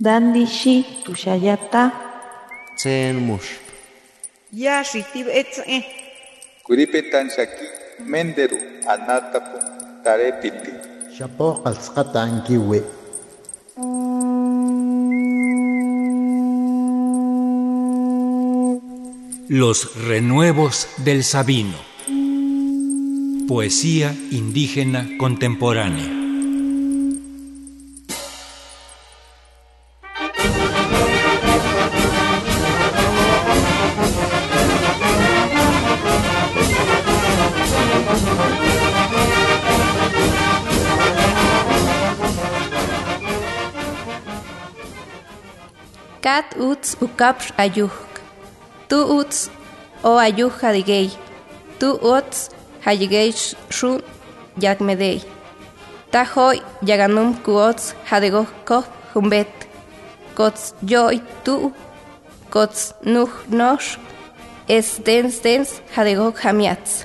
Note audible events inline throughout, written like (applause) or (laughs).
Dandishi tushayata. Tsen mush. Ya shitib etze. Kuripetan shaki menderu anatapu tarepiti. Shapo ankiwi. Los renuevos del Sabino. Poesía indígena contemporánea. Uts ukapsh ayuh. Tu uts o ayuh hadigay. Tu uts hayigay shu yagmedey. Tahoy yaganum kuots hadegoh koh humbet. Kots joy tu. Kots nuh nosh. Es dens dens hadegoh hamiats.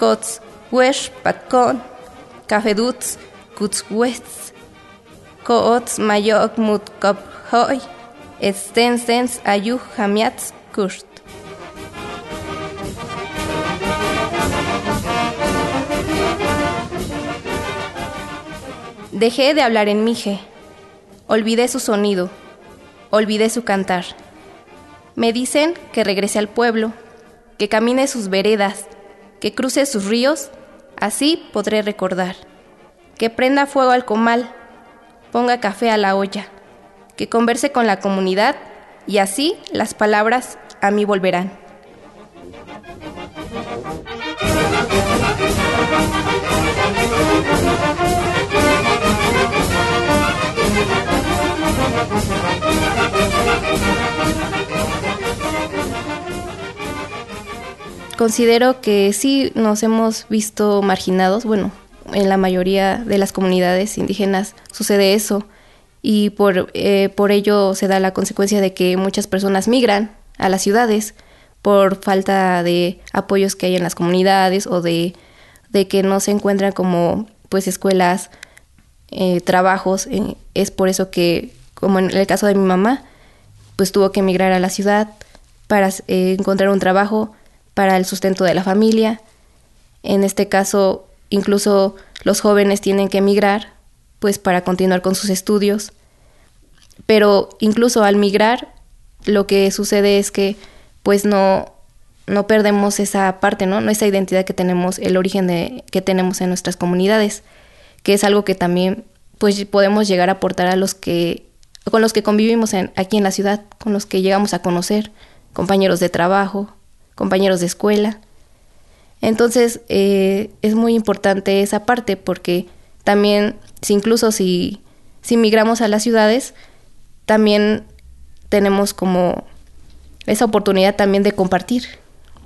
Kots wesh patkon. Kafeduts kuts wets. Koots mayok mut kop hoy. Dens ayuh hamiats kust. Dejé de hablar en Mije. Olvidé su sonido. Olvidé su cantar. Me dicen que regrese al pueblo, que camine sus veredas, que cruce sus ríos, así podré recordar. Que prenda fuego al comal, ponga café a la olla, que converse con la comunidad y así las palabras a mí volverán. Considero que sí nos hemos visto marginados, bueno, en la mayoría de las comunidades indígenas sucede eso y por, eh, por ello se da la consecuencia de que muchas personas migran a las ciudades por falta de apoyos que hay en las comunidades o de, de que no se encuentran como pues escuelas, eh, trabajos. eh, es por eso que, como en el caso de mi mamá, pues tuvo que emigrar a la ciudad para eh, encontrar un trabajo para el sustento de la familia. En este caso, incluso los jóvenes tienen que emigrar pues para continuar con sus estudios. Pero incluso al migrar, lo que sucede es que pues no, no perdemos esa parte, ¿no? Esa identidad que tenemos, el origen de, que tenemos en nuestras comunidades, que es algo que también pues podemos llegar a aportar a los que con los que convivimos aquí en la ciudad, con los que llegamos a conocer, compañeros de trabajo, compañeros de escuela. Entonces eh, es muy importante esa parte porque también, si incluso si, si migramos a las ciudades, también tenemos como esa oportunidad también de compartir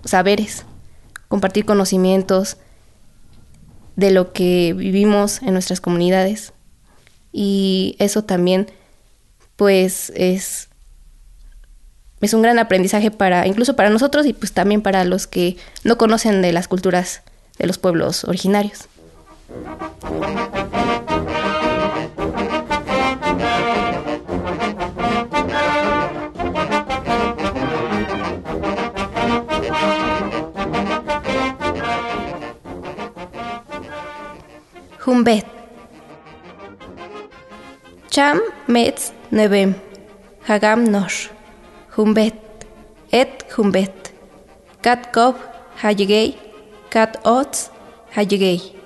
saberes, compartir conocimientos de lo que vivimos en nuestras comunidades. Y eso también, pues, es, es un gran aprendizaje para, incluso para nosotros y pues también para los que no conocen de las culturas de los pueblos originarios. Humbet. Cham metz nevem. Hagam nosh. Humbet. Et humbet. Kat kov hayegei. Kat ots hayegei.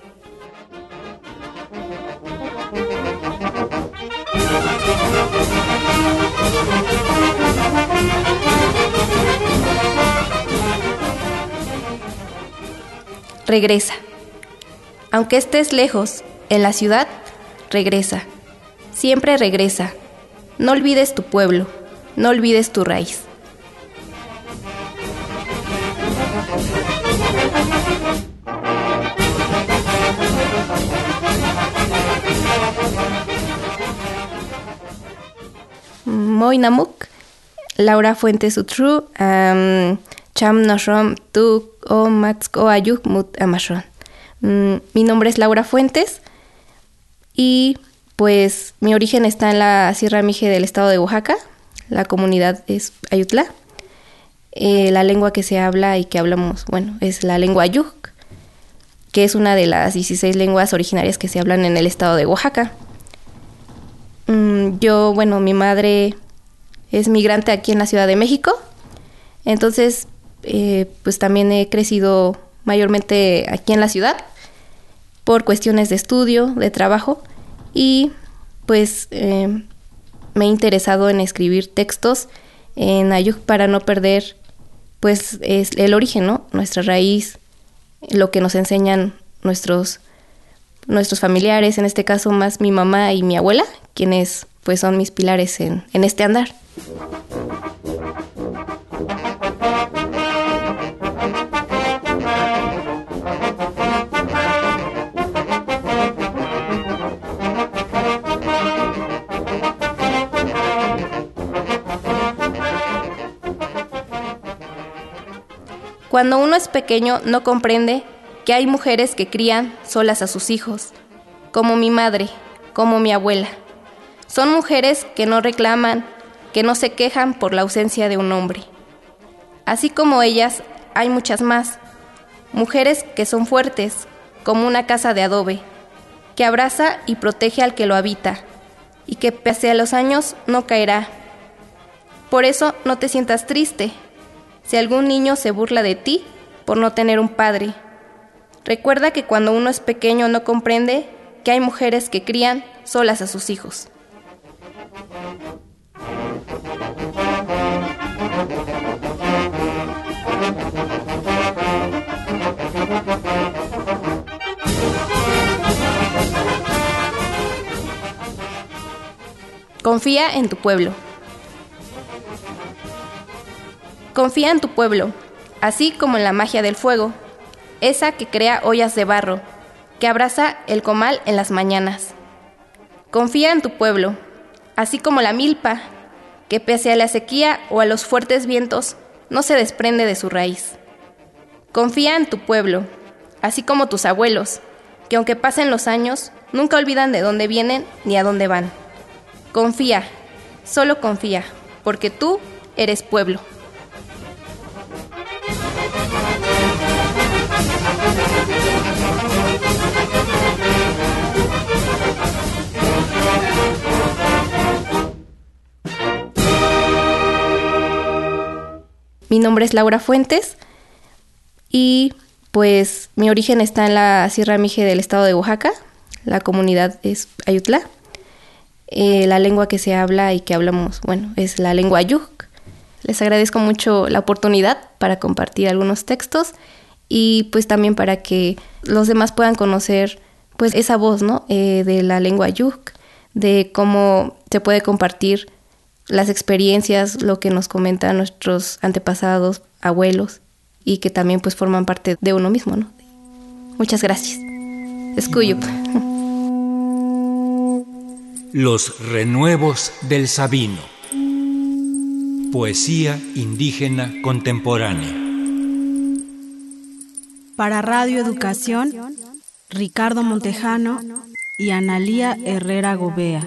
Regresa. Aunque estés lejos, en la ciudad, regresa. Siempre regresa. No olvides tu pueblo, no olvides tu raíz. Moinamuk, Laura Fuentes Utru, Cham Noshrom Tu O Matsko Ayuk Mut Amashron. Mm, Mi nombre es Laura Fuentes y pues mi origen está en la Sierra Mije del estado de Oaxaca, la comunidad es Ayutla. Eh, la lengua que se habla y que hablamos, bueno, es la lengua Ayuk, que es una de las 16 lenguas originarias que se hablan en el estado de Oaxaca. Mm, yo, bueno, mi madre es migrante aquí en la Ciudad de México, entonces, eh, pues también he crecido mayormente aquí en la ciudad por cuestiones de estudio, de trabajo y pues eh, me he interesado en escribir textos en Ayuk para no perder pues es el origen, ¿no? Nuestra raíz, lo que nos enseñan nuestros nuestros familiares, en este caso más mi mamá y mi abuela, quienes pues son mis pilares en, en este andar. Cuando uno es pequeño no comprende que hay mujeres que crían solas a sus hijos, como mi madre, como mi abuela. Son mujeres que no reclaman, que no se quejan por la ausencia de un hombre. Así como ellas, hay muchas más, mujeres que son fuertes, como una casa de adobe, que abraza y protege al que lo habita, y que pese a los años no caerá. Por eso no te sientas triste, si algún niño se burla de ti por no tener un padre. Recuerda que cuando uno es pequeño no comprende que hay mujeres que crían solas a sus hijos. Confía en tu pueblo. Confía en tu pueblo, así como en la magia del fuego, esa que crea ollas de barro, que abraza el comal en las mañanas. Confía en tu pueblo, así como la milpa, que pese a la sequía o a los fuertes vientos, no se desprende de su raíz. Confía en tu pueblo, así como tus abuelos, que aunque pasen los años, nunca olvidan de dónde vienen ni a dónde van. Confía, solo confía, porque tú eres pueblo. Mi nombre es Laura Fuentes y pues mi origen está en la Sierra Mije del estado de Oaxaca. La comunidad es Ayutla. Eh, la lengua que se habla y que hablamos, bueno, es la lengua Ayuk. Les agradezco mucho la oportunidad para compartir algunos textos y pues también para que los demás puedan conocer pues esa voz, ¿no? Eh, de la lengua Ayuk, de cómo se puede compartir las experiencias, lo que nos comentan nuestros antepasados, abuelos, y que también pues forman parte de uno mismo, ¿no? Muchas gracias. Escuyup. (laughs) Los renuevos del Sabino. Poesía indígena contemporánea. Para Radio Educación, Ricardo Montejano y Analía Herrera Gobea.